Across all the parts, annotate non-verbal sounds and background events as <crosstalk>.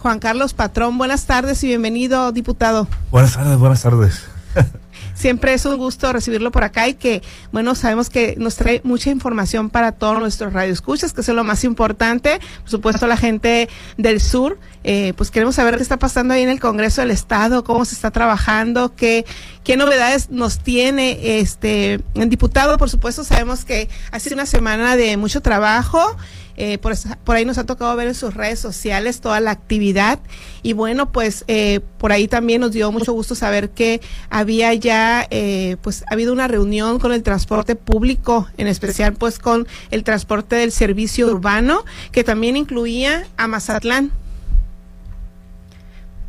Juan Carlos Patrón. Buenas tardes y bienvenido, diputado. Buenas tardes, buenas tardes. <laughs> Siempre es un gusto recibirlo por acá y que, bueno, sabemos que nos trae mucha información para todos nuestros radioescuchas, que es lo más importante. Por supuesto, la gente del sur, eh, pues queremos saber qué está pasando ahí en el Congreso del Estado, cómo se está trabajando, qué, qué novedades nos tiene este el diputado. Por supuesto, sabemos que ha sido una semana de mucho trabajo. Eh, por, por, ahí nos ha tocado ver en sus redes sociales toda la actividad y bueno, pues eh, por ahí también nos dio mucho gusto saber que había ya, eh, pues ha habido una reunión con el transporte público, en especial pues con el transporte del servicio urbano, que también incluía a Mazatlán.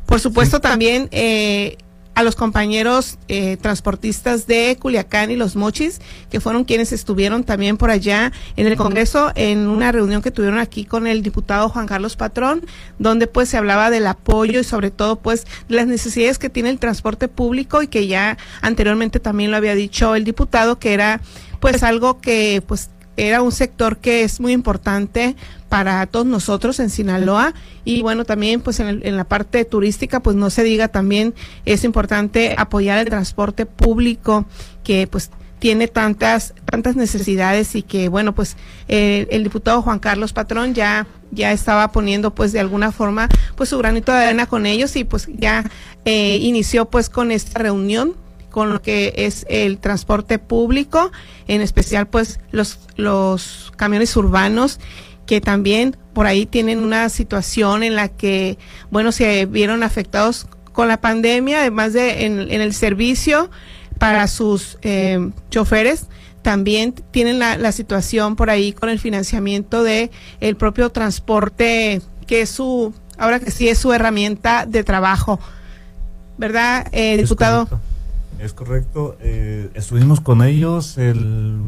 Por supuesto también eh, a los compañeros eh, transportistas de Culiacán y Los Mochis, que fueron quienes estuvieron también por allá en el Congreso en una reunión que tuvieron aquí con el diputado Juan Carlos Patrón, donde pues se hablaba del apoyo y sobre todo pues de las necesidades que tiene el transporte público y que ya anteriormente también lo había dicho el diputado que era pues algo que pues era un sector que es muy importante para todos nosotros en Sinaloa. Y bueno también pues en, en, la parte turística pues no se diga también es importante apoyar el transporte público que pues tiene tantas tantas necesidades y que bueno pues eh, el diputado Juan Carlos Patrón ya ya estaba poniendo pues de alguna forma pues su granito de arena con ellos y pues ya eh, inició pues con esta reunión con lo que es el transporte público, en especial pues los, los camiones urbanos que también por ahí tienen una situación en la que, bueno, se vieron afectados con la pandemia, además de en, en el servicio para sus eh, choferes, también tienen la, la, situación por ahí con el financiamiento de el propio transporte, que es su, ahora que sí es su herramienta de trabajo, ¿verdad, eh, diputado? Correcto. Es correcto. Eh, estuvimos con ellos el.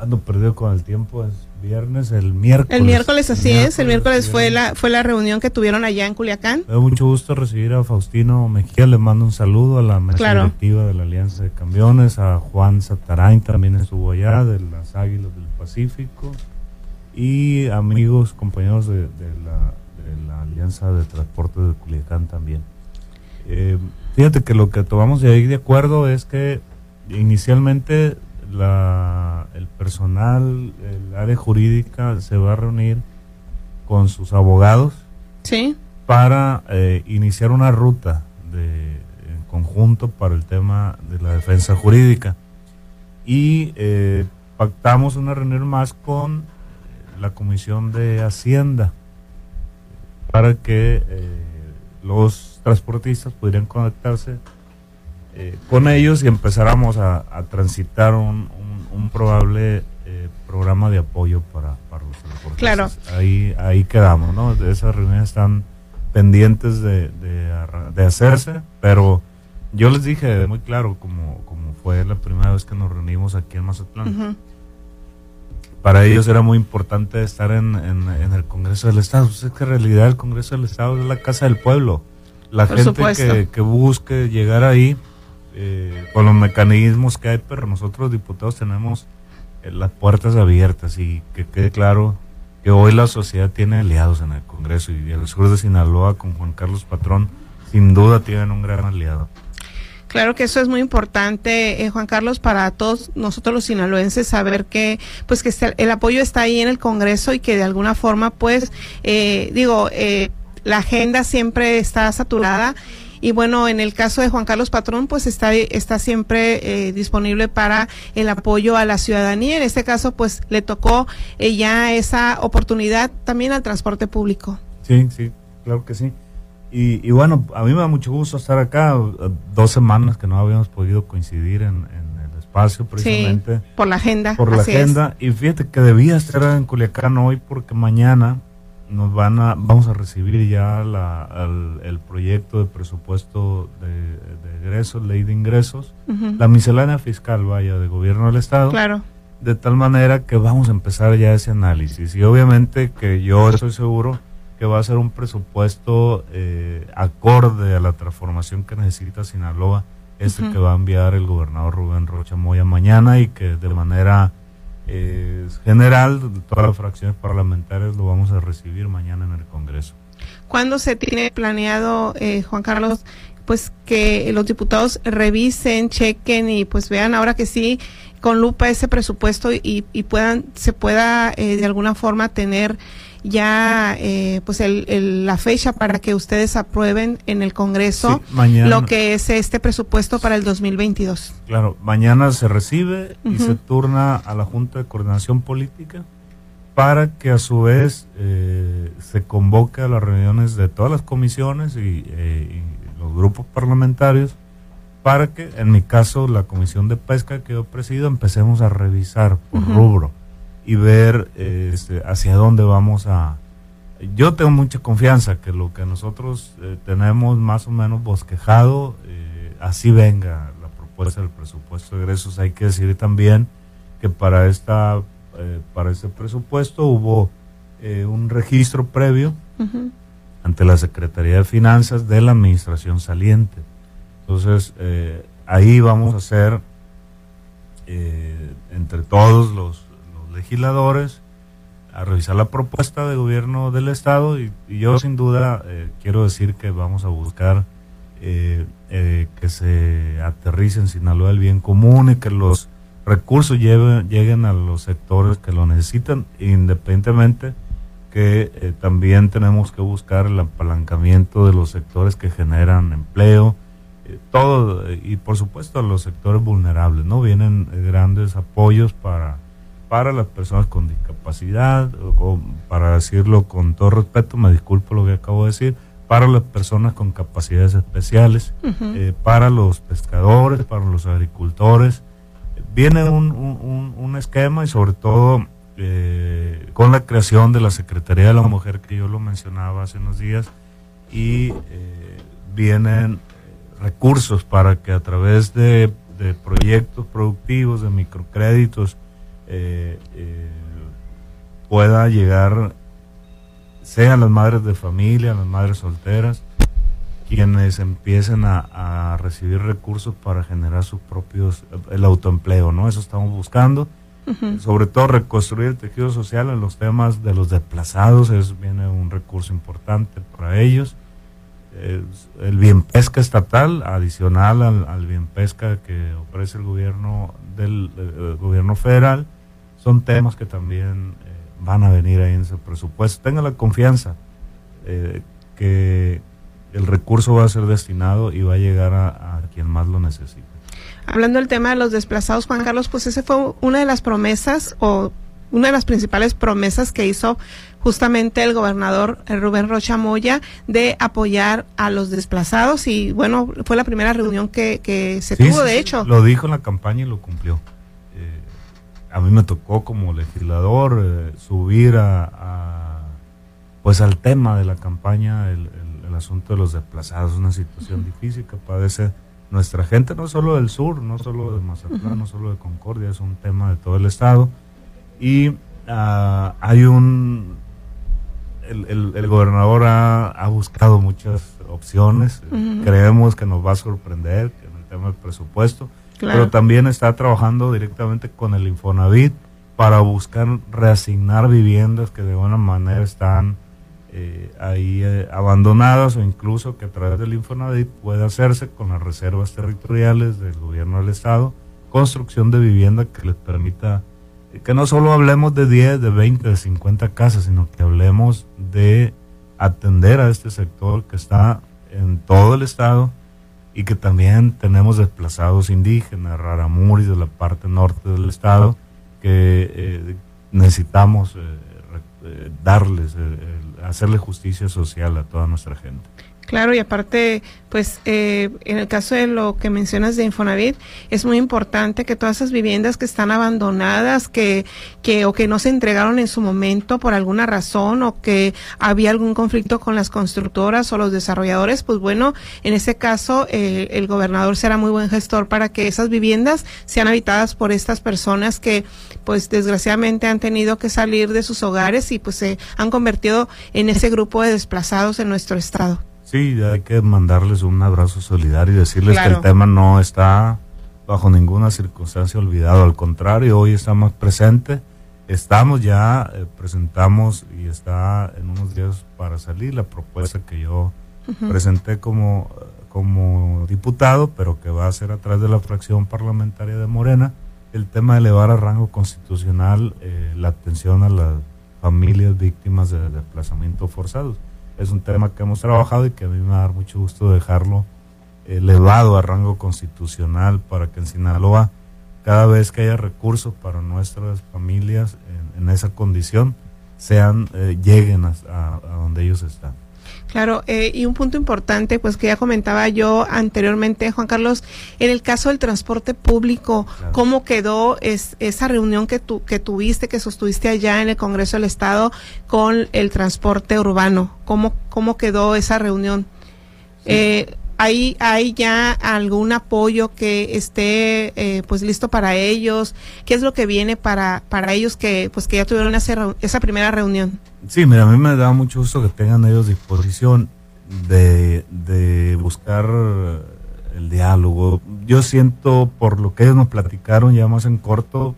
Ando perdido con el tiempo, es viernes, el miércoles. El miércoles, así el miércoles, es. El miércoles fue la, fue la reunión que tuvieron allá en Culiacán. Me da mucho gusto recibir a Faustino Mejía. Le mando un saludo a la mesa claro. directiva de la Alianza de Camiones, a Juan Satarain, también estuvo allá, de las Águilas del Pacífico. Y amigos, compañeros de, de, la, de la Alianza de Transporte de Culiacán también. Eh, Fíjate que lo que tomamos de ahí de acuerdo es que inicialmente la, el personal, el área jurídica se va a reunir con sus abogados sí. para eh, iniciar una ruta de, en conjunto para el tema de la defensa jurídica. Y eh, pactamos una reunión más con la Comisión de Hacienda para que eh, los transportistas pudieran conectarse eh, con ellos y empezáramos a, a transitar un, un, un probable eh, programa de apoyo para, para los transportistas. Claro. Ahí, ahí quedamos, ¿no? Esas reuniones están pendientes de, de, de, hacerse, pero yo les dije muy claro, como, como fue la primera vez que nos reunimos aquí en Mazatlán. Uh -huh. Para ellos era muy importante estar en, en, en el Congreso del Estado. Pues es que en realidad el Congreso del Estado es la casa del pueblo la Por gente que, que, busque llegar ahí eh, con los mecanismos que hay, pero nosotros diputados tenemos eh, las puertas abiertas y que quede claro que hoy la sociedad tiene aliados en el Congreso y el sur de Sinaloa con Juan Carlos Patrón sin duda tienen un gran aliado. Claro que eso es muy importante, eh, Juan Carlos, para todos nosotros los sinaloenses saber que, pues, que el apoyo está ahí en el Congreso y que de alguna forma, pues, eh, digo, eh, la agenda siempre está saturada y bueno, en el caso de Juan Carlos Patrón, pues está, está siempre eh, disponible para el apoyo a la ciudadanía. En este caso, pues le tocó eh, ya esa oportunidad también al transporte público. Sí, sí, claro que sí. Y, y, bueno, a mí me da mucho gusto estar acá, dos semanas que no habíamos podido coincidir en, en el espacio precisamente. Sí, por la agenda. Por la agenda. Es. Y fíjate que debía estar en Culiacán hoy porque mañana nos van a vamos a recibir ya la, el, el, proyecto de presupuesto de, de, ingresos, ley de ingresos, uh -huh. la miscelánea fiscal, vaya, de gobierno del Estado. Claro. De tal manera que vamos a empezar ya ese análisis. Y obviamente que yo estoy seguro que va a ser un presupuesto eh, acorde a la transformación que necesita Sinaloa, este uh -huh. que va a enviar el gobernador Rubén Rocha Moya mañana y que de manera eh, general, todas las fracciones parlamentarias lo vamos a recibir mañana en el Congreso. ¿Cuándo se tiene planeado, eh, Juan Carlos, pues que los diputados revisen, chequen y pues vean ahora que sí con lupa ese presupuesto y, y puedan se pueda eh, de alguna forma tener ya eh, pues el, la fecha para que ustedes aprueben en el Congreso lo que es este presupuesto para el 2022. Claro, mañana se recibe y se turna a la Junta de Coordinación Política para que a su vez eh, se convoque a las reuniones de todas las comisiones y, eh, los grupos parlamentarios para que, en mi caso, la comisión de pesca que yo presido, empecemos a revisar por rubro y ver este, hacia dónde vamos a... Yo tengo mucha confianza que lo que nosotros eh, tenemos más o menos bosquejado, eh, así venga la propuesta del presupuesto de egresos. Hay que decir también que para, esta, eh, para este presupuesto hubo un registro previo ante la Secretaría de Finanzas de la Administración saliente. Entonces, ahí vamos a hacer entre todos los legisladores a revisar la propuesta de gobierno del Estado y, yo sin duda eh, quiero decir que vamos a buscar eh, eh, que se aterrice en Sinaloa el bien común y que los recursos lleguen a los sectores que lo necesitan, independientemente que también tenemos que buscar el apalancamiento de los sectores que generan empleo, todo, y por supuesto a los sectores vulnerables, ¿no? Vienen grandes apoyos para para las personas con discapacidad, o, para decirlo con todo respeto, me disculpo lo que acabo de decir, para las personas con capacidades especiales, eh, para los pescadores, para los agricultores. Viene un, esquema y sobre todo eh, con la creación de la Secretaría de la Mujer, que yo lo mencionaba hace unos días, y eh, vienen recursos para que a través de proyectos productivos, de microcréditos, eh, eh, pueda llegar, sean las madres de familia, las madres solteras, quienes empiecen a, recibir recursos para generar sus propios, el autoempleo, ¿no? Eso estamos buscando. Sobre todo reconstruir el tejido social en los temas de los desplazados, eso viene un recurso importante para ellos. el bien pesca estatal, adicional al, bien pesca que ofrece el gobierno del gobierno federal, son temas que también eh, van a venir ahí en ese presupuesto. Tenga la confianza eh, que el recurso va a ser destinado y va a llegar a, quien más lo necesite. Hablando del tema de los desplazados, Juan Carlos, pues ese fue una de las promesas o una de las principales promesas que hizo justamente el gobernador eh, Rubén Rocha Moya de apoyar a los desplazados y bueno, fue la primera reunión que, que se tuvo, de hecho. Lo dijo en la campaña y lo cumplió a mí me tocó como legislador eh, subir a, pues al tema de la campaña el, asunto de los desplazados, una situación difícil que padece nuestra gente, no solo del sur, no solo de Mazatlán, no solo de Concordia, es un tema de todo el estado. Y ah, hay un, el, gobernador ha, buscado muchas opciones, creemos que nos va a sorprender en el tema del presupuesto pero también está trabajando directamente con el Infonavit para buscar reasignar viviendas que de alguna manera están eh, ahí eh, abandonadas o incluso que a través del Infonavit puede hacerse con las reservas territoriales del gobierno del Estado, construcción de vivienda que les permita eh, que no solo hablemos de 10, de 20, de 50 casas, sino que hablemos de atender a este sector que está en todo el Estado y que también tenemos desplazados indígenas, raramuris de la parte norte del estado, que eh, necesitamos eh, eh, darles, hacerle justicia social a toda nuestra gente. Claro, y aparte, pues eh, en el caso de lo que mencionas de Infonavit, es muy importante que todas esas viviendas que están abandonadas, que, que o que no se entregaron en su momento por alguna razón o que había algún conflicto con las constructoras o los desarrolladores, pues bueno, en ese caso eh, el gobernador será muy buen gestor para que esas viviendas sean habitadas por estas personas que, pues desgraciadamente han tenido que salir de sus hogares y pues se han convertido en ese grupo de desplazados en nuestro estado. Sí, hay que mandarles un abrazo solidario y decirles que el tema no está bajo ninguna circunstancia olvidado. Al contrario, hoy está más presente. estamos ya, eh, presentamos y está en unos días para salir la propuesta que yo presenté como, como diputado, pero que va a ser a través de la fracción parlamentaria de Morena, el tema de elevar a rango constitucional eh, la atención a las familias víctimas de desplazamiento forzados. Es un tema que hemos trabajado y que a mí me va a dar mucho gusto dejarlo elevado a rango constitucional para que en Sinaloa cada vez que haya recursos para nuestras familias en, esa condición sean eh, lleguen a, donde ellos están. Claro, eh, y un punto importante, pues que ya comentaba yo anteriormente, Juan Carlos, en el caso del transporte público, ¿cómo quedó es, esa reunión que, tu, que tuviste, que sostuviste allá en el Congreso del Estado con el transporte urbano? ¿Cómo, cómo quedó esa reunión? Eh, ¿Hay, ¿Hay ya algún apoyo que esté eh, pues listo para ellos? ¿Qué es lo que viene para, para ellos que pues que ya tuvieron esa, esa primera reunión? Sí, mira, a mí me da mucho gusto que tengan ellos disposición de, de buscar el diálogo. Yo siento por lo que ellos nos platicaron ya más en corto,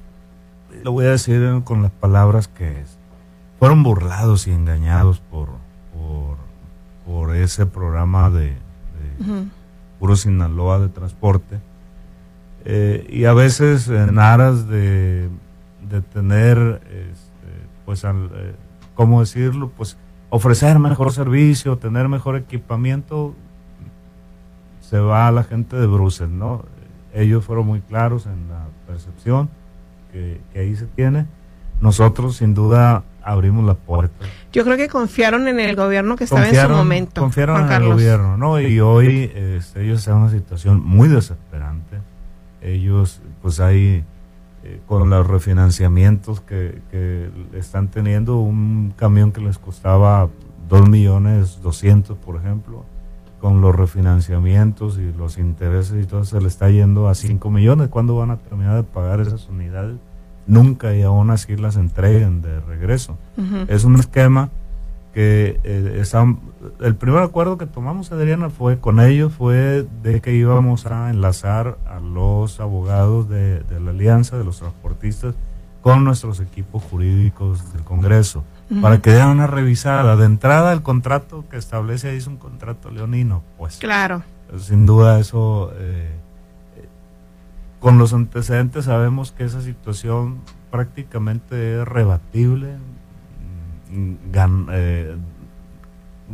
lo voy a decir con las palabras que es. Fueron burlados y engañados por, por, por ese programa de, puro Sinaloa de transporte. Eh, y a veces en aras de, de tener, este, pues, eh, ¿cómo decirlo? Pues ofrecer mejor servicio, tener mejor equipamiento, se va a la gente de Bruselas, ¿no? Ellos fueron muy claros en la percepción que ahí se tiene. Nosotros, sin duda, abrimos la puerta. Yo creo que confiaron en el gobierno que estaba en su momento. Confiaron en el gobierno, ¿no? Y hoy este, ellos están en una situación muy desesperante. Ellos, pues hay, eh, con los refinanciamientos que, que están teniendo, un camión que les costaba dos millones doscientos, por ejemplo, con los refinanciamientos y los intereses y todo, se le está yendo a 5 millones. ¿Cuándo van a terminar de pagar esas unidades? Nunca y aún así las entreguen de regreso. Es un esquema que eh, el primer acuerdo que tomamos, Adriana, fue con ellos, fue de que íbamos a enlazar a los abogados de, la alianza, de los transportistas, con nuestros equipos jurídicos del Congreso, para que den una revisada. De entrada, el contrato que establece ahí es un contrato leonino, pues. Claro. Sin duda eso... Eh, con los antecedentes sabemos que esa situación prácticamente es rebatible. Eh,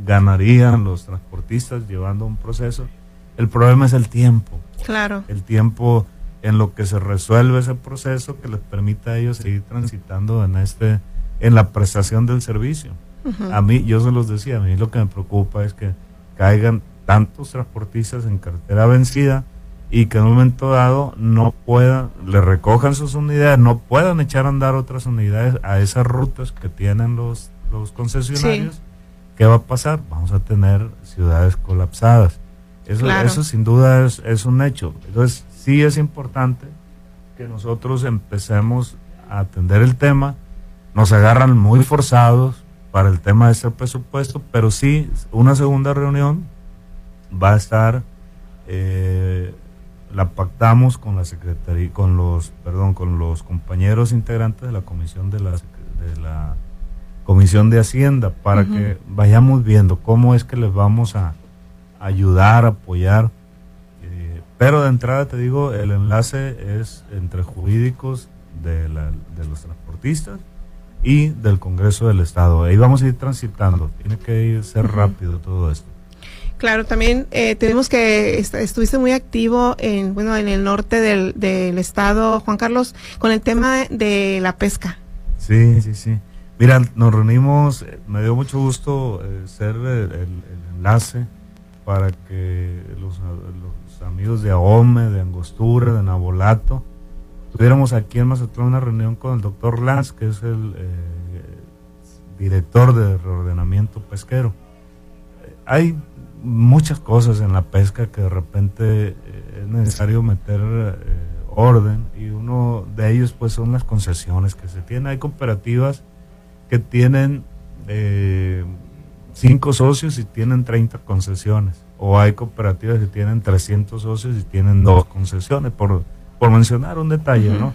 ganarían los transportistas llevando un proceso. El problema es el tiempo. Claro. El tiempo en lo que se resuelve ese proceso que les permita a ellos seguir transitando en este en la prestación del servicio. A mí, yo se los decía, a mí lo que me preocupa es que caigan tantos transportistas en cartera vencida y que en un momento dado no puedan, le recojan sus unidades, no puedan echar a andar otras unidades a esas rutas que tienen los, los concesionarios, ¿qué va a pasar? Vamos a tener ciudades colapsadas. Eso, eso sin duda es, es un hecho. Entonces, sí es importante que nosotros empecemos a atender el tema. Nos agarran muy forzados para el tema de ese presupuesto, pero sí, una segunda reunión va a estar eh, la pactamos con la secretaría, con los, perdón, con los compañeros integrantes de la comisión de la, de la comisión de Hacienda para que vayamos viendo cómo es que les vamos a ayudar, apoyar. Eh, pero de entrada te digo, el enlace es entre jurídicos de, la, de los transportistas y del Congreso del Estado. Ahí vamos a ir transitando. Tiene que ir, ser rápido todo esto. Claro, también eh, tenemos que estuviste muy activo en bueno en el norte del, del estado, Juan Carlos, con el tema de la pesca. Sí, sí, sí. Mira, nos reunimos, eh, me dio mucho gusto eh, ser el, enlace para que los, amigos de Ahome, de Angostura, de Nabolato, tuviéramos aquí en Mazatlán una reunión con el doctor Lanz, que es el director de reordenamiento pesquero. hay muchas cosas en la pesca que de repente eh, es necesario meter eh, orden y uno de ellos pues son las concesiones que se tienen. Hay cooperativas que tienen eh, cinco socios y tienen 30 concesiones o hay cooperativas que tienen 300 socios y tienen dos concesiones por, por mencionar un detalle, ¿no?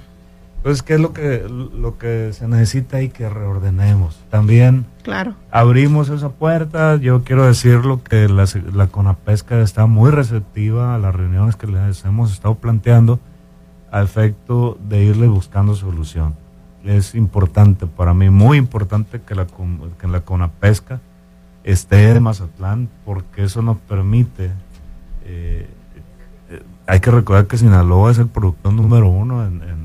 Entonces, ¿qué es lo que, lo que se necesita y que reordenemos? También claro. abrimos esa puerta. Yo quiero decirlo que la, la Conapesca está muy receptiva a las reuniones que les hemos estado planteando a efecto de irle buscando solución. Es importante para mí, muy importante que la, que la Conapesca esté en Mazatlán porque eso nos permite... Eh, eh, hay que recordar que Sinaloa es el productor número uno en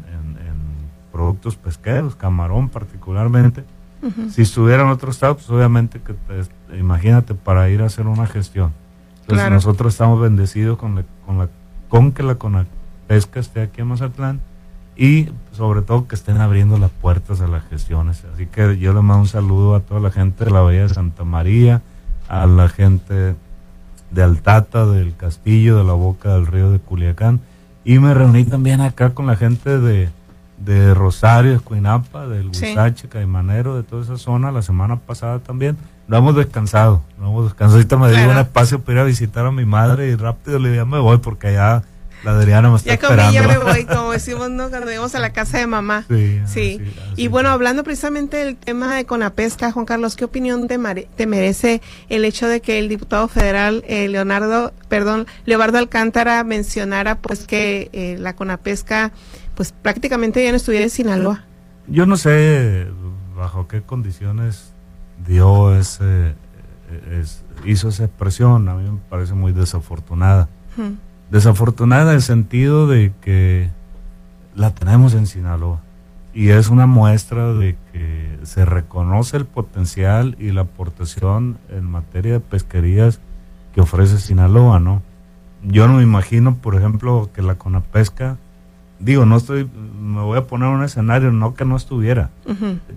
productos pesqueros, camarón particularmente. Si estuviera en otro estado, pues obviamente que imagínate para ir a hacer una gestión. Entonces nosotros estamos bendecidos con, la, con, la, con que la pesca esté aquí en Mazatlán y sobre todo que estén abriendo las puertas a las gestiones. Así que yo le mando un saludo a toda la gente de la Bahía de Santa María, a la gente de Altata, del Castillo, de la Boca del Río de Culiacán y me reuní también acá con la gente de, de Rosario, Escuinapa, del Huizache, Caimanero, de toda esa zona, la semana pasada también. No hemos descansado, no hemos descansado. Ahorita me dio un espacio para ir a visitar a mi madre y rápido le dije, me voy porque allá la Adriana me está ya esperando. Ya me voy, <laughs> como decimos, ¿no? Cuando íbamos a la casa de mamá. Sí. sí. y bueno, hablando precisamente del tema de Conapesca, Juan Carlos, ¿qué opinión te, te merece el hecho de que el diputado federal eh, Leonardo, perdón, Leobardo Alcántara mencionara pues que eh, la Conapesca pues prácticamente ya no estuviera en Sinaloa. Yo no sé bajo qué condiciones dio ese, hizo esa expresión, a mí me parece muy desafortunada. Desafortunada en el sentido de que la tenemos en Sinaloa y es una muestra de que se reconoce el potencial y la aportación en materia de pesquerías que ofrece Sinaloa, ¿no? Yo no me imagino, por ejemplo, que la Conapesca digo, no estoy, me voy a poner un escenario, no que no estuviera,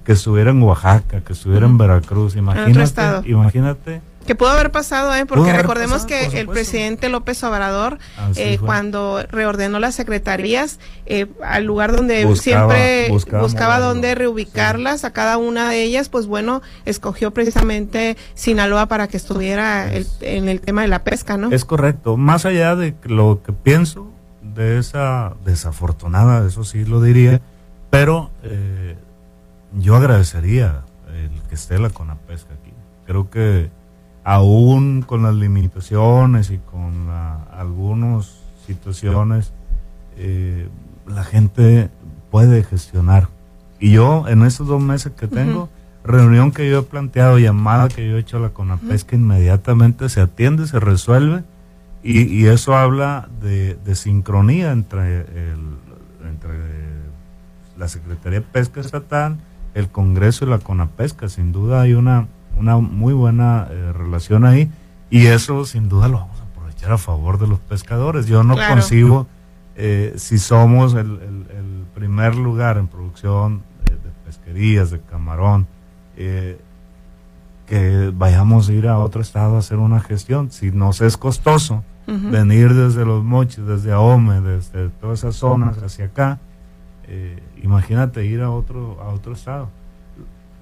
que estuviera en Oaxaca, que estuviera en Veracruz, imagínate, imagínate. Que pudo haber pasado, ¿eh? porque recordemos que el presidente López Obrador, eh, cuando reordenó las secretarías, eh, al lugar donde siempre buscaba, dónde reubicarlas, a cada una de ellas, pues bueno, escogió precisamente Sinaloa para que estuviera en el tema de la pesca, ¿no? Es correcto. Más allá de lo que pienso, de esa desafortunada, eso sí lo diría, pero eh, yo agradecería el que esté la Conapesca aquí. Creo que aún con las limitaciones y con algunas situaciones, eh, la gente puede gestionar. Y yo en estos dos meses que tengo, reunión que yo he planteado, llamada que yo he hecho a la Conapesca, inmediatamente se atiende, se resuelve y, eso habla de, sincronía entre, el, entre la Secretaría de Pesca Estatal, el Congreso y la CONAPESCA. Sin duda hay una, una muy buena eh, relación ahí y eso sin duda lo vamos a aprovechar a favor de los pescadores. Yo no concibo eh, si somos el, primer lugar en producción de, pesquerías, de camarón, eh, que vayamos a ir a otro estado a hacer una gestión. Si nos es costoso, venir desde los mochis, desde Ahome, desde todas esas zonas hacia acá, eh, imagínate ir a otro, a otro estado.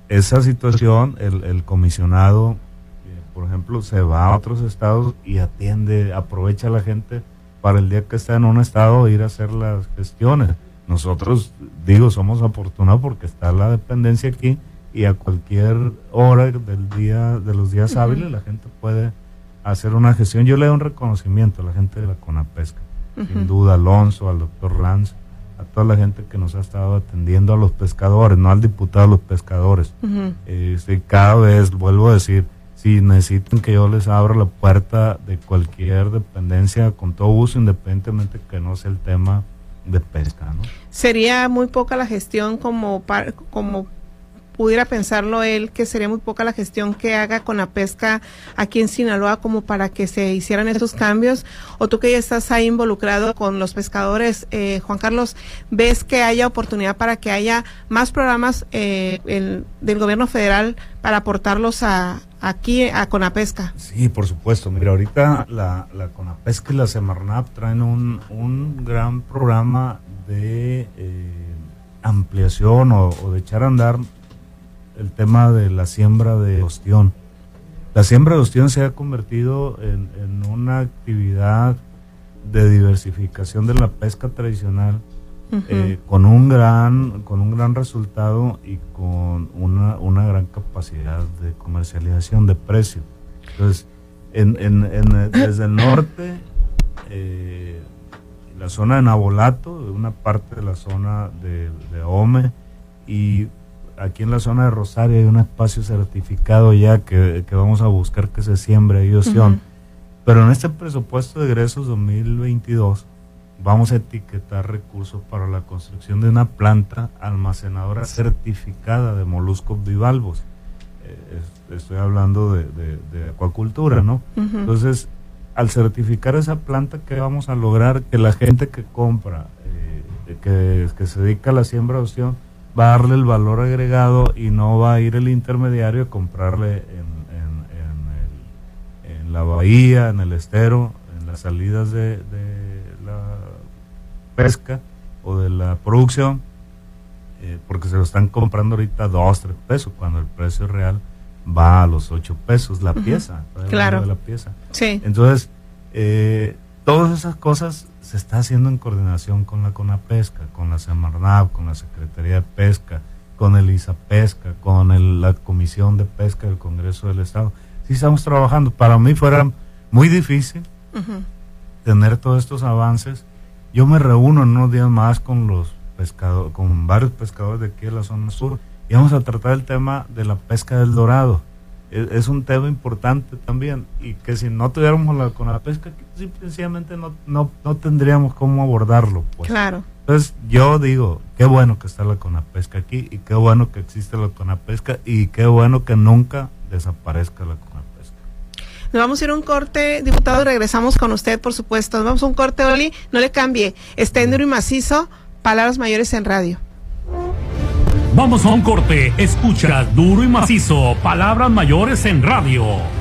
Esa situación, el, el comisionado, eh, por ejemplo, se va a otros estados y atiende, aprovecha a la gente para el día que está en un estado ir a hacer las gestiones. Nosotros, digo, somos afortunados porque está la dependencia aquí y a cualquier hora del día, de los días hábiles, la gente puede hacer una gestión. Yo le doy un reconocimiento a la gente de la CONAPESCA, sin duda, Alonso, al doctor Lanz, a toda la gente que nos ha estado atendiendo, a los pescadores, no al diputado, a los pescadores. Este, cada vez, vuelvo a decir, si necesitan que yo les abra la puerta de cualquier dependencia, con todo uso, independientemente que no sea el tema de pesca. ¿no? Sería muy poca la gestión como, como pudiera pensarlo él que sería muy poca la gestión que haga con la pesca aquí en Sinaloa como para que se hicieran estos cambios. O tú que ya estás ahí involucrado con los pescadores eh, Juan Carlos ves que haya oportunidad para que haya más programas eh, del gobierno federal para aportarlos a aquí a Conapesca sí por supuesto. Mira ahorita la, la Conapesca y la Semarnap traen un, un gran programa de eh, ampliación o, o de echar a andar el tema de la siembra de ostión. La siembra de ostión se ha convertido en, una actividad de diversificación de la pesca tradicional eh, con un gran con un gran resultado y con una, una gran capacidad de comercialización de precio. Entonces, en, en, en, desde el norte, eh, la zona de Nabolato, una parte de la zona de, de Ome y aquí en la zona de Rosario hay un espacio certificado ya que, que vamos a buscar que se siembre ahí opción. Pero en este presupuesto de egresos 2022 vamos a etiquetar recursos para la construcción de una planta almacenadora certificada de moluscos bivalvos. Eh, estoy hablando de, de, acuacultura, ¿no? Entonces, al certificar esa planta, ¿qué vamos a lograr? Que la gente que compra, eh, que, que, se dedica a la siembra de opción, va a darle el valor agregado y no va a ir el intermediario a comprarle en, en, en la bahía, en el estero, en las salidas de, de la pesca o de la producción, eh, porque se lo están comprando ahorita dos, tres pesos, cuando el precio real va a los ocho pesos la pieza. Claro. la pieza. Sí. Entonces, eh, todas esas cosas se está haciendo en coordinación con la CONAPESCA, con la Semarnab, con la Secretaría de Pesca, con el ISAPESCA, con el, la Comisión de Pesca del Congreso del Estado. Sí estamos trabajando. Para mí fuera muy difícil tener todos estos avances. Yo me reúno en unos días más con los pescadores, con varios pescadores de aquí de la zona sur y vamos a tratar el tema de la pesca del dorado es, un tema importante también y que si no tuviéramos la, con la pesca, simplemente no, no, no tendríamos cómo abordarlo. Pues. Claro. Entonces yo digo, qué bueno que está la CONAPESCA aquí y qué bueno que existe la CONAPESCA y qué bueno que nunca desaparezca la CONAPESCA. Nos vamos a ir a un corte, diputado, regresamos con usted, por supuesto. Nos vamos a un corte, Oli, no le cambie. Está y macizo, palabras mayores en radio. Vamos a un corte. Escucha duro y macizo. Palabras mayores en radio.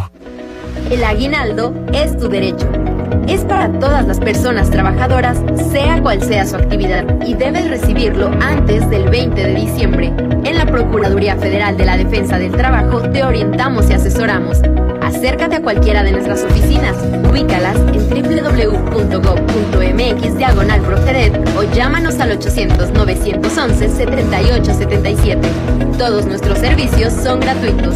El aguinaldo es tu derecho. Es para todas las personas trabajadoras, sea cual sea su actividad, y debes recibirlo antes del 20 de diciembre. En la Procuraduría Federal de la Defensa del Trabajo te orientamos y asesoramos. Acércate a cualquiera de nuestras oficinas, ubícalas en www.gov.mx diagonal o llámanos al 800-911-7877. Todos nuestros servicios son gratuitos.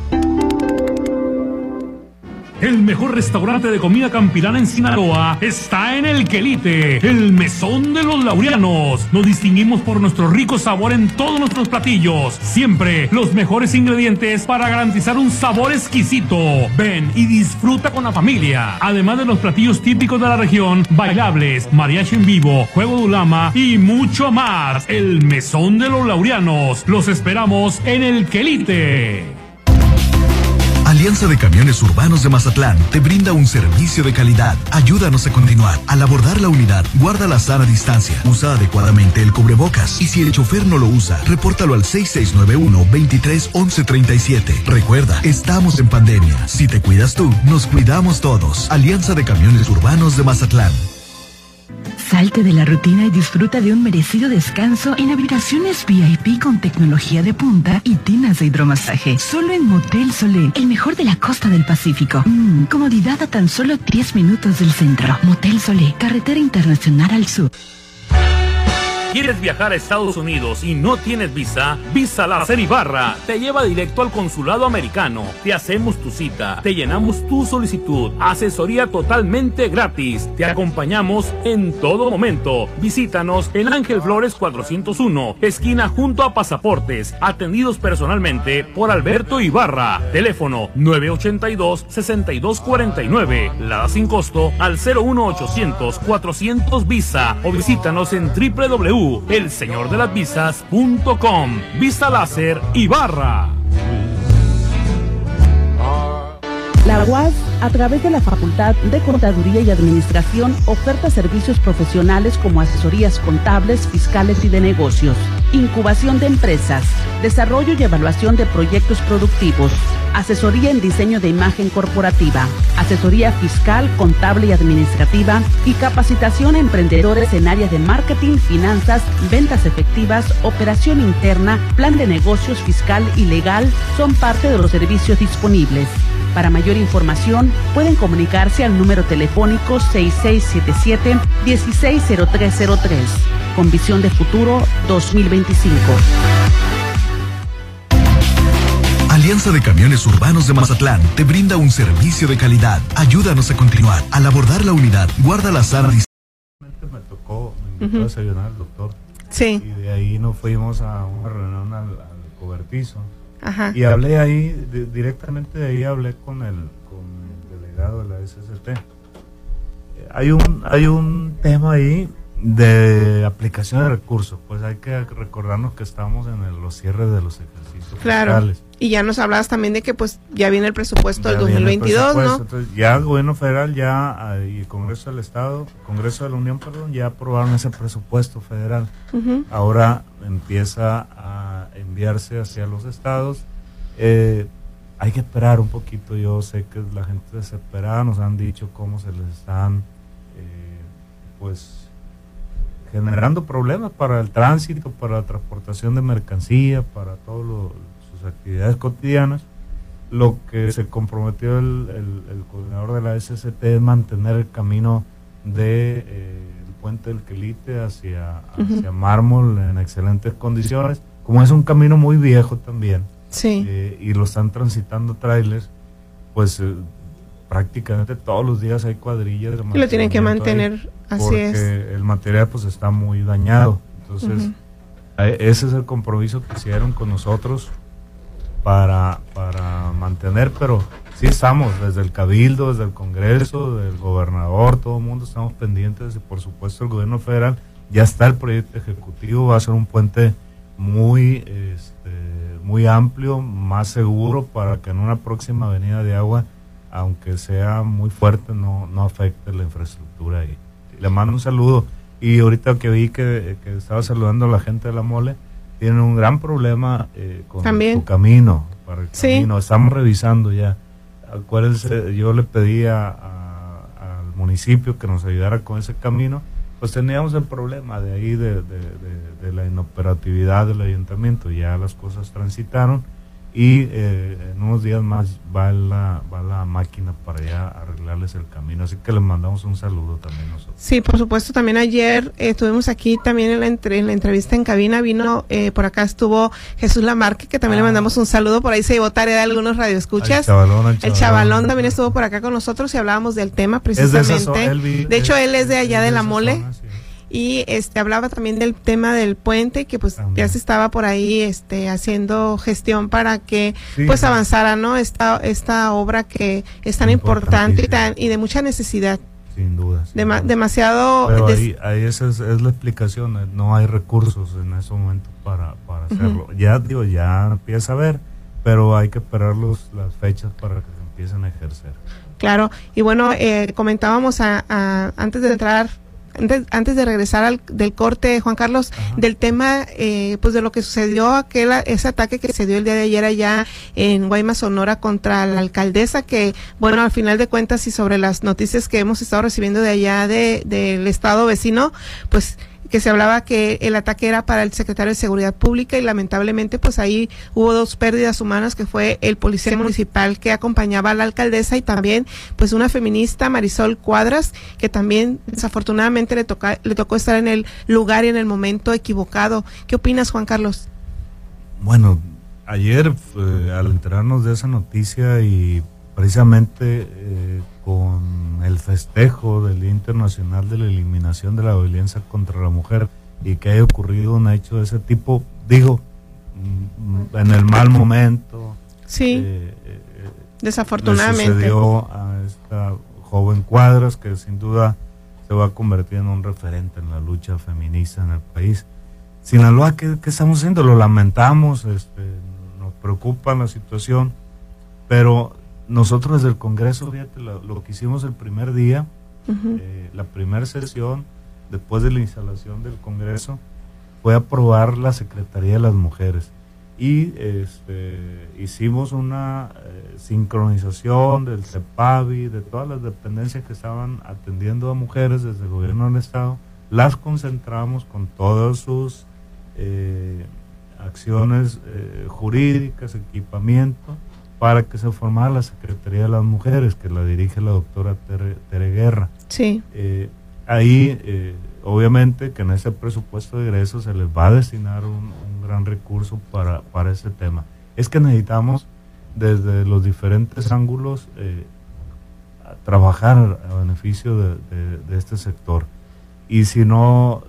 El mejor restaurante de comida campirana en Sinaloa está en el Quelite, el mesón de los laureanos. Nos distinguimos por nuestro rico sabor en todos nuestros platillos. Siempre los mejores ingredientes para garantizar un sabor exquisito. Ven y disfruta con la familia. Además de los platillos típicos de la región, bailables, mariachi en vivo, juego de ulama y mucho más. El mesón de los laureanos. Los esperamos en el Quelite. Alianza de Camiones Urbanos de Mazatlán te brinda un servicio de calidad. Ayúdanos a continuar. Al abordar la unidad, guarda la sana distancia. Usa adecuadamente el cubrebocas. Y si el chofer no lo usa, repórtalo al 6691-231137. Recuerda, estamos en pandemia. Si te cuidas tú, nos cuidamos todos. Alianza de Camiones Urbanos de Mazatlán. Salte de la rutina y disfruta de un merecido descanso en habitaciones VIP con tecnología de punta y tinas de hidromasaje. Solo en Motel Solé, el mejor de la costa del Pacífico. Mm, comodidad a tan solo 10 minutos del centro. Motel Solé, carretera internacional al sur. ¿Quieres viajar a Estados Unidos y no tienes visa? Visa Láser Ibarra te lleva directo al consulado americano. Te hacemos tu cita, te llenamos tu solicitud, asesoría totalmente gratis. Te acompañamos en todo momento. Visítanos en Ángel Flores 401, esquina junto a Pasaportes, atendidos personalmente por Alberto Ibarra. Teléfono 982 6249. La da sin costo al 01800 400 Visa o visítanos en www elseñordelasvisas.com. Visa Láser Ibarra. La UAS, a través de la Facultad de Contaduría y Administración, oferta servicios profesionales como asesorías contables, fiscales y de negocios, incubación de empresas, desarrollo y evaluación de proyectos productivos, asesoría en diseño de imagen corporativa, asesoría fiscal, contable y administrativa y capacitación a emprendedores en áreas de marketing, finanzas, ventas efectivas, operación interna, plan de negocios fiscal y legal son parte de los servicios disponibles. Para mayor información, pueden comunicarse al número telefónico 6677-160303, con visión de futuro 2025. Alianza de Camiones Urbanos de Mazatlán te brinda un servicio de calidad. Ayúdanos a continuar. Al abordar la unidad, guarda la sana. Me tocó, me invitó a desayunar el doctor. Sí. Y de ahí nos fuimos a una reunión al, al cobertizo. Ajá. Y hablé ahí, de- directamente de ahí hablé con el, de la SST. Eh, Hay un, hay un tema ahí de aplicación de recursos. Pues hay que recordarnos que estamos en el- los cierres de los ejercicios Claro. fiscales. Y ya nos hablabas también de que pues ya viene el presupuesto del Ya viene el 2022, presupuesto, ¿no? Entonces, ya el gobierno federal ya ah, y el Congreso del Estado, Congreso de la Unión, perdón, ya aprobaron ese presupuesto federal. Ahora empieza a enviarse hacia los estados. Eh, hay que esperar un poquito. Yo sé que la gente desesperada nos han dicho cómo se les están, eh, pues, generando problemas para el tránsito, para la transportación de mercancía, para todas sus actividades cotidianas. Lo que se comprometió el, el- el coordinador de la SST es mantener el camino de eh, el puente del Quelite hacia, hacia Mármol en excelentes condiciones. Como es un camino muy viejo también, Sí. eh, y lo están transitando trailers, pues eh, prácticamente todos los días hay cuadrillas de lo tienen que mantener, así porque es. el material pues está muy dañado. Entonces, eh, ese es el compromiso que hicieron con nosotros para, para mantener, pero sí estamos, desde el Cabildo, desde el Congreso, del gobernador, todo el mundo estamos pendientes y por supuesto el gobierno federal, ya está el proyecto ejecutivo, va a ser un puente muy, este, muy amplio, más seguro para que en una próxima avenida de agua, aunque sea muy fuerte, no, no afecte la infraestructura ahí. Le mando un saludo y ahorita que vi que, que estaba saludando a la gente de la mole, tienen un gran problema eh, con También. su camino, para el Sí. camino. Estamos revisando ya. Acuérdense, yo le pedí a- a- al municipio que nos ayudara con ese camino, pues teníamos el problema de ahí de, de- de- la inoperatividad del ayuntamiento. Ya las cosas transitaron y eh, en unos días más va la, va la máquina para allá a arreglarles el camino. Así que les mandamos un saludo también nosotros. Sí, por supuesto, también ayer eh, estuvimos aquí también en la, entre- en la entrevista en cabina, vino, eh, por acá estuvo Jesús Lamarque, que también le mandamos un saludo, por ahí se llevó tarea de algunos radioescuchas. Al chavalón, al El chavalón. chavalón también estuvo por acá con nosotros y hablábamos del tema Es de esa precisamente. él de hecho, él es de allá es de, de la mole. zona, sí. Y este hablaba también del tema del puente que pues ya se estaba por ahí este haciendo gestión para que Sí. pues avanzara, ¿no? Esta esta obra que es tan importante y tan y de mucha necesidad. Sin duda. sin Dema- duda. demasiado Pero ahí, ahí esa es, es la explicación, eh, no hay recursos en ese momento para, para hacerlo. Ya digo, ya empieza a haber, pero hay que esperar los, las fechas para que se empiecen a ejercer. Claro, y bueno, eh, comentábamos a, a- antes de entrar, antes, antes de regresar al, del corte, Juan Carlos, del tema, eh, pues de lo que sucedió, aquel, ese ataque que se dio el día de ayer allá en Guaymas, Sonora, contra la alcaldesa, que, bueno, al final de cuentas y sobre las noticias que hemos estado recibiendo de allá de, del estado vecino, pues que se hablaba que el ataque era para el secretario de Seguridad Pública y lamentablemente pues ahí hubo dos pérdidas humanas que fue el policía municipal que acompañaba a la alcaldesa y también pues una feminista Marisol Cuadras que también desafortunadamente le toca, le tocó estar en el lugar y en el momento equivocado. ¿Qué opinas Juan Carlos? Bueno, ayer eh, al enterarnos de esa noticia y precisamente eh, con el festejo del Día Internacional de la Eliminación de la Violencia contra la Mujer y que haya ocurrido un hecho de ese tipo, digo, mm, en el mal momento. Sí, eh, eh, le desafortunadamente. sucedió a esta joven Cuadras que sin duda se va a convertir en un referente en la lucha feminista en el país. Sinaloa, ¿qué, qué estamos haciendo? Lo lamentamos, este, nos preocupa la situación, pero nosotros desde el Congreso, fíjate, lo, lo que hicimos el primer día, eh, la primera sesión, después de la instalación del Congreso, fue aprobar la Secretaría de las Mujeres. Y este, hicimos una eh, sincronización del CEPAVI, de todas las dependencias que estaban atendiendo a mujeres desde el gobierno del Estado, las concentramos con todas sus eh, acciones eh, jurídicas, equipamiento, para que se formara la Secretaría de las Mujeres, que la dirige la doctora Tere, Tere Guerra. Sí. Eh, ahí, eh, obviamente, que en ese presupuesto de egresos se les va a destinar un, un gran recurso para, para ese tema. Es que necesitamos, desde los diferentes ángulos, eh, trabajar a beneficio de, de- de este sector. Y si no,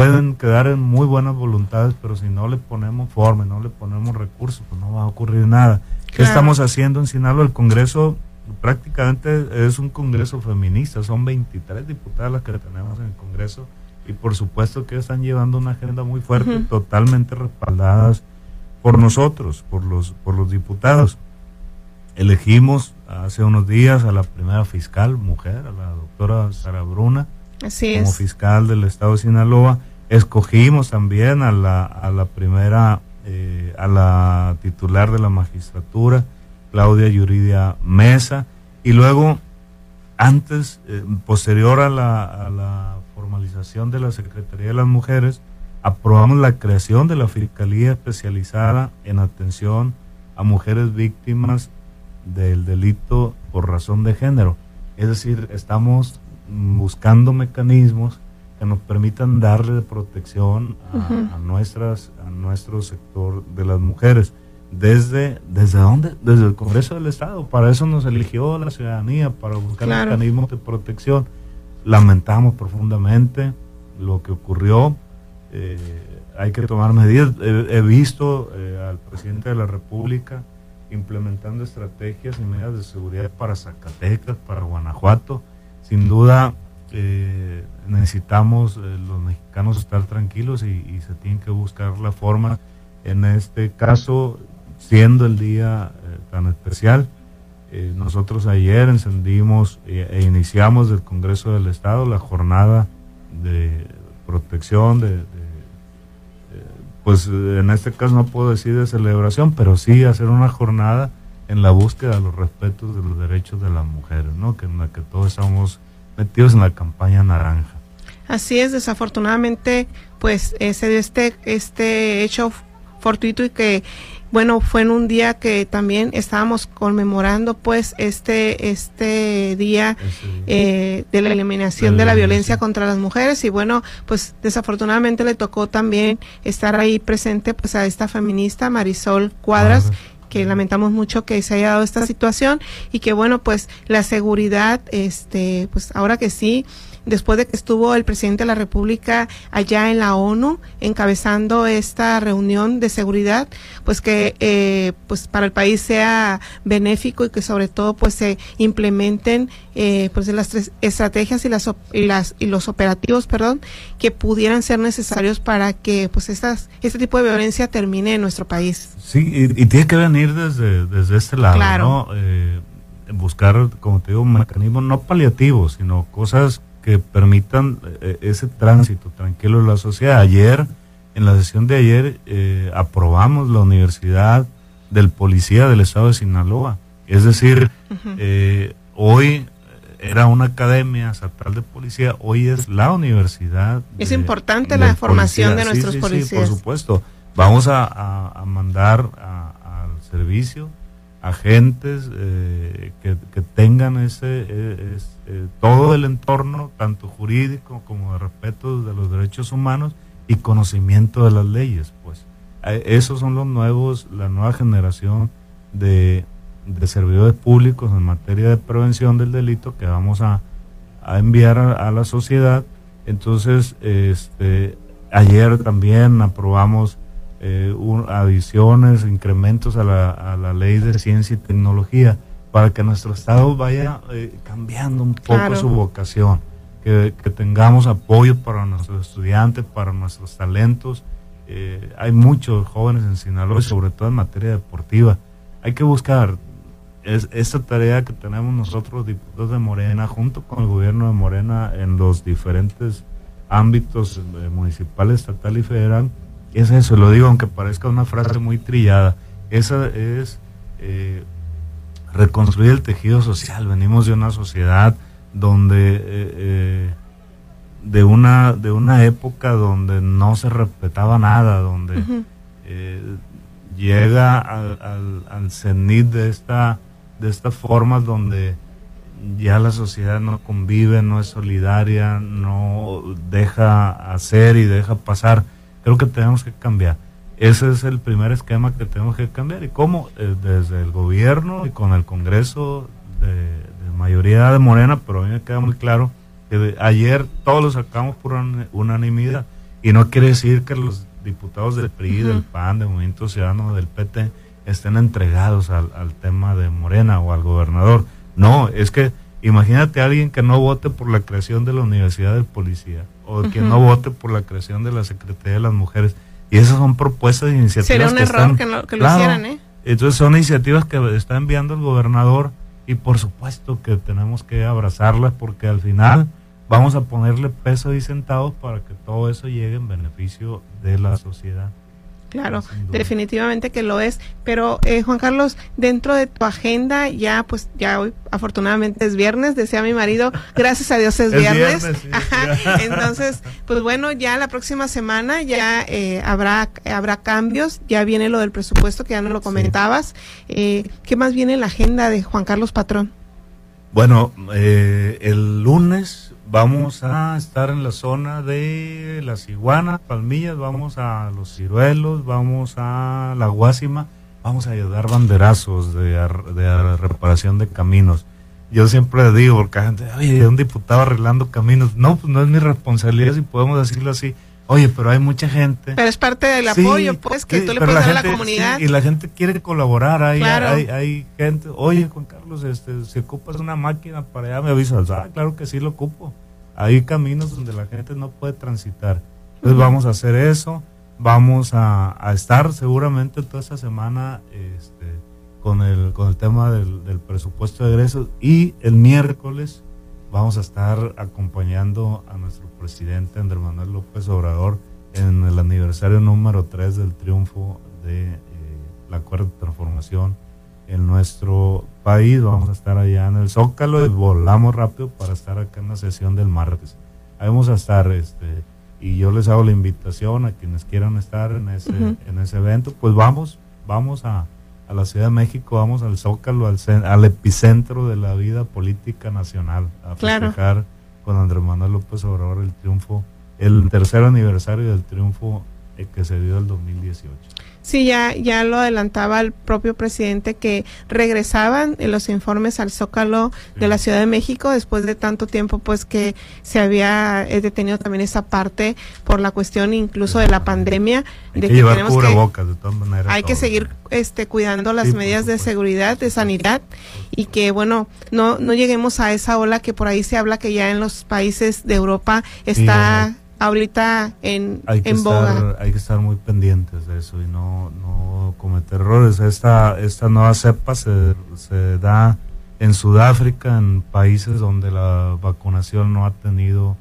pueden quedar en muy buenas voluntades, pero si no le ponemos forma, no le ponemos recursos, pues no va a ocurrir nada. ¿Qué estamos haciendo en Sinaloa? El Congreso prácticamente es un Congreso feminista, son 23 diputadas las que tenemos en el Congreso y por supuesto que están llevando una agenda muy fuerte, totalmente respaldadas por nosotros, por los, por los diputados. Elegimos hace unos días a la primera fiscal mujer, a la doctora Sara Bruna, Así como es. fiscal del estado de Sinaloa. Escogimos también a la, a la primera, eh, a la titular de la magistratura, Claudia Yuridia Mesa, y luego, antes, eh, posterior a la, a la formalización de la Secretaría de las Mujeres, aprobamos la creación de la Fiscalía Especializada en Atención a Mujeres Víctimas del Delito por Razón de Género. Es decir, estamos buscando mecanismos que nos permitan darle protección a, nuestras a nuestro sector de las mujeres. Desde desde dónde desde el Congreso del Estado. Para eso nos eligió la ciudadanía para buscar Claro. mecanismos de protección. Lamentamos profundamente lo que ocurrió. Eh, hay que tomar medidas. He, he visto eh, al presidente de la República implementando estrategias y medidas de seguridad para Zacatecas para Guanajuato. Sin duda eh, necesitamos los mexicanos estar tranquilos y, y se tiene que buscar la forma, en este caso, siendo el día eh, tan especial, eh, nosotros ayer encendimos eh, e iniciamos del Congreso del Estado la jornada de protección, de, eh, pues en este caso no puedo decir de celebración, pero sí hacer una jornada en la búsqueda de los respetos de los derechos de las mujeres, ¿no? Que en la que todos estamos metidos en la campaña naranja. Así es, desafortunadamente, pues eh, se dio este, este hecho fortuito y que bueno, fue en un día que también estábamos conmemorando pues este este día eh, de la eliminación de la violencia contra las mujeres. Y bueno, pues desafortunadamente le tocó también estar ahí presente pues a esta feminista Marisol Cuadras que lamentamos mucho que se haya dado esta situación y que bueno, pues la seguridad este pues ahora que sí después de que estuvo el presidente de la República allá en la ONU encabezando esta reunión de seguridad, pues que eh, pues para el país sea benéfico y que sobre todo pues se implementen eh, pues las tres estrategias y las, y las y los operativos, perdón, que pudieran ser necesarios para que pues estas este tipo de violencia termine en nuestro país. Sí, y, tiene que venir desde, desde este lado, ¿no? Eh, buscar, como te digo, mecanismos no paliativos, sino cosas que permitan eh, ese tránsito tranquilo de la sociedad. Ayer, en la sesión de ayer, eh, aprobamos la Universidad del Policía del Estado de Sinaloa. Es decir, eh, hoy era una academia estatal de policía, hoy es la universidad. Es importante la formación de nuestros policías. Sí, por supuesto. Vamos a, mandar al servicio agentes eh, que, tengan ese eh, eh, todo el entorno tanto jurídico como de respeto de los derechos humanos y conocimiento de las leyes pues. Esos son los nuevos la nueva generación de, de servidores públicos en materia de prevención del delito que vamos a, enviar a, la sociedad. Entonces este ayer también aprobamos eh, adiciones, incrementos a la, a la, ley de ciencia y tecnología para que nuestro Estado vaya eh, cambiando un poco su vocación, que, tengamos apoyo para nuestros estudiantes, para nuestros talentos. Eh, hay muchos jóvenes en Sinaloa, sobre todo en materia deportiva. Hay que buscar es, esta tarea que tenemos nosotros, diputados de Morena, junto con el gobierno de Morena en los diferentes ámbitos municipal, estatal y federal, es eso, lo digo aunque parezca una frase muy trillada. Esa es eh, reconstruir el tejido social. Venimos de una sociedad donde eh, eh, de una de una época donde no se respetaba nada, donde llega al, al, cenit de esta de esta forma donde ya la sociedad no convive, no es solidaria, no deja hacer y deja pasar creo que tenemos que cambiar. Ese es el primer esquema que tenemos que cambiar. ¿Y cómo? Eh, desde el gobierno y con el Congreso de, mayoría de Morena, pero a mí me queda muy claro que ayer todos lo sacamos por unanimidad. Y no quiere decir que los diputados del PRI, del PAN, del Movimiento Ciudadano, del PT, estén entregados al, al tema de Morena o al gobernador. No, es que imagínate a alguien que no vote por la creación de la Universidad del Policía o que no vote por la creación de la Secretaría de las Mujeres. Y esas son propuestas e iniciativas. Sería un error que, lo, que lo hicieran, ¿eh? Entonces son iniciativas que está enviando el gobernador y por supuesto que tenemos que abrazarlas porque al final vamos a ponerle peso y centavos para que todo eso llegue en beneficio de la sociedad. Claro, definitivamente que lo es. Pero eh, Juan Carlos, dentro de tu agenda, ya pues ya hoy afortunadamente es viernes, decía mi marido, <laughs> gracias a Dios es, viernes. <laughs> <laughs> Entonces, pues bueno, ya la próxima semana ya eh, habrá habrá cambios, ya viene lo del presupuesto que ya no lo comentabas. Eh, ¿Qué más viene en la agenda de Juan Carlos Patrón? Bueno, el lunes Vamos a estar en la zona de las iguanas, palmillas, vamos a los ciruelos, vamos a la guásima, vamos a ayudar banderazos de, de reparación de caminos. Yo siempre digo, porque la gente, un diputado arreglando caminos. No, pues no es mi responsabilidad si podemos decirlo así. Oye, pero hay mucha gente. Pero es parte del apoyo, pues, que tú le puedes dar a la comunidad. y la gente quiere colaborar. Hay, hay, hay, gente, oye, Juan Carlos, este, si ocupas una máquina para allá, me avisas. Ah, claro que sí lo ocupo. Hay caminos donde la gente no puede transitar. Entonces vamos a hacer eso. Vamos a, estar seguramente toda esta semana este, con, el, con el tema del, del presupuesto de egresos. Y el miércoles vamos a estar acompañando a nuestro presidente Andrés Manuel López Obrador en el aniversario número 3 del triunfo de eh, la de Transformación en nuestro país. Vamos a estar allá en el Zócalo y volamos rápido para estar acá en la sesión del martes. Ahí vamos a estar este, y yo les hago la invitación a quienes quieran estar en ese, en ese evento, pues vamos, vamos a, a la Ciudad de México, vamos al Zócalo, al, cen- al epicentro de la vida política nacional, a Claro. festejar con Andrés Manuel López Obrador el triunfo, el tercer aniversario del triunfo eh, que se dio el 2018. Sí, ya, ya lo adelantaba el propio presidente que regresaban en los informes al Zócalo de la Ciudad de México después de tanto tiempo pues que se había eh, detenido también esa parte por la cuestión incluso de la pandemia Hay de que llevar tenemos cubrebocas de todas maneras. hay que seguir este cuidando las Sí, medidas de seguridad, de sanidad y que bueno, no no lleguemos a esa ola que por ahí se habla que ya en los países de Europa está ahorita en hay que en boga. estar hay que estar muy pendientes de eso y no, no cometer errores. Esta esta nueva cepa se, se da en Sudáfrica en países donde la vacunación no ha tenido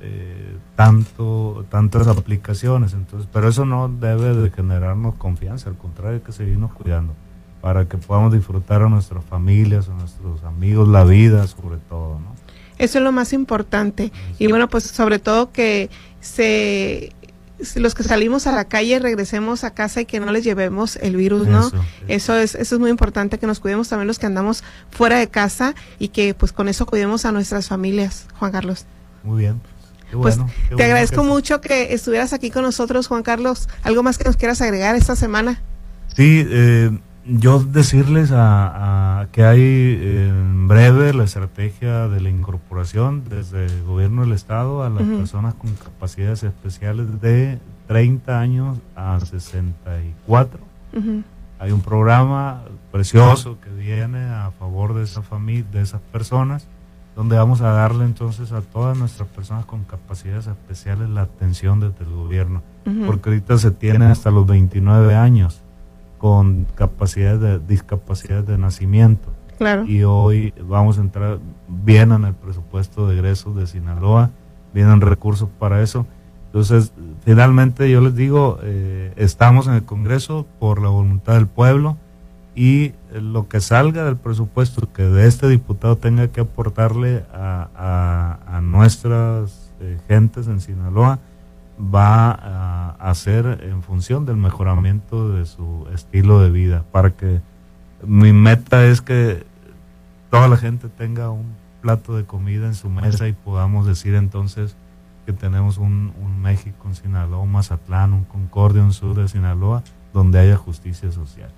eh, tanto tantas aplicaciones. Entonces pero eso no debe de generarnos confianza al contrario hay que seguirnos cuidando para que podamos disfrutar a nuestras familias a nuestros amigos la vida sobre todo no Eso es lo más importante. Y bueno, pues sobre todo que se los que salimos a la calle regresemos a casa y que no les llevemos el virus, ¿no? Eso, Eso es eso es muy importante que nos cuidemos también los que andamos fuera de casa y que pues con eso cuidemos a nuestras familias, Juan Carlos. muy bien qué Pues bueno, qué te bueno agradezco que- mucho que estuvieras aquí con nosotros, Juan Carlos. ¿Algo más que nos quieras agregar esta semana? Sí, eh, yo decirles a, a que hay en breve la estrategia de la incorporación desde el gobierno del estado a las personas con capacidades especiales de 30 años a 64. Ujú. Hay un programa precioso que viene a favor de esa familia, de esas personas, donde vamos a darle entonces a todas nuestras personas con capacidades especiales la atención desde el gobierno, porque ahorita se tiene hasta los 29 años con capacidades de discapacidades de nacimiento. Claro. Y hoy vamos a entrar bien en el presupuesto de egresos de Sinaloa, vienen recursos para eso. Entonces, finalmente yo les digo, eh, estamos en el Congreso por la voluntad del pueblo y lo que salga del presupuesto que de este diputado tenga que aportarle a, a- a nuestras eh, gentes en Sinaloa va a, ser en función del mejoramiento de su estilo de vida para que mi meta es que toda la gente tenga un plato de comida en su mesa y podamos decir entonces que tenemos un, un México en Sinaloa, un Mazatlán, un Concordia, un sur de Sinaloa, donde haya justicia social.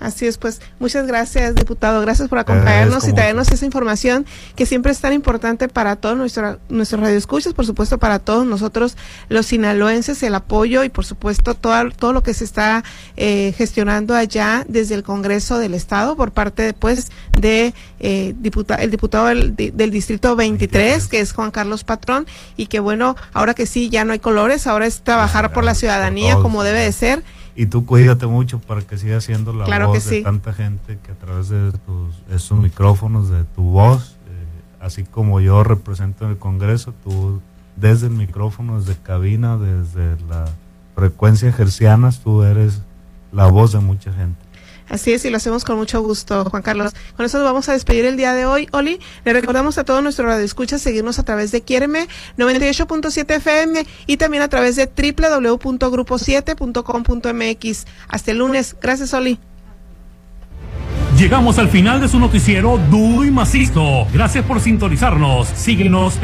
Así es, pues muchas gracias, diputado. Gracias por acompañarnos y traernos esa información que siempre es tan importante para todos nuestro, nuestros radioescuchas, por supuesto para todos nosotros los sinaloenses, el apoyo y por supuesto todo, todo lo que se está eh, gestionando allá desde el Congreso del Estado por parte después de eh, diputa- el diputado del, del Distrito 23, que es Juan Carlos Patrón, y que bueno, ahora que sí, ya no hay colores, ahora es trabajar por la ciudadanía como debe de ser. Y tú cuídate mucho para que sigas siendo la Claro voz de sí. tanta gente que a través de tus, esos micrófonos, de tu voz, eh, así como yo represento en el Congreso, tú desde el micrófono, desde cabina, desde la frecuencia hercianas, tú eres la voz de mucha gente. Así es, y lo hacemos con mucho gusto, Juan Carlos. Con eso nos vamos a despedir el día de hoy. Oli, le recordamos a todos nuestros radioescuchas seguirnos a través de Quiéreme 98.7 FM y también a través de www.grupo7.com.mx. Hasta el lunes. Gracias, Oli. Llegamos al final de su noticiero duro y macizo. Gracias por sintonizarnos. Síguenos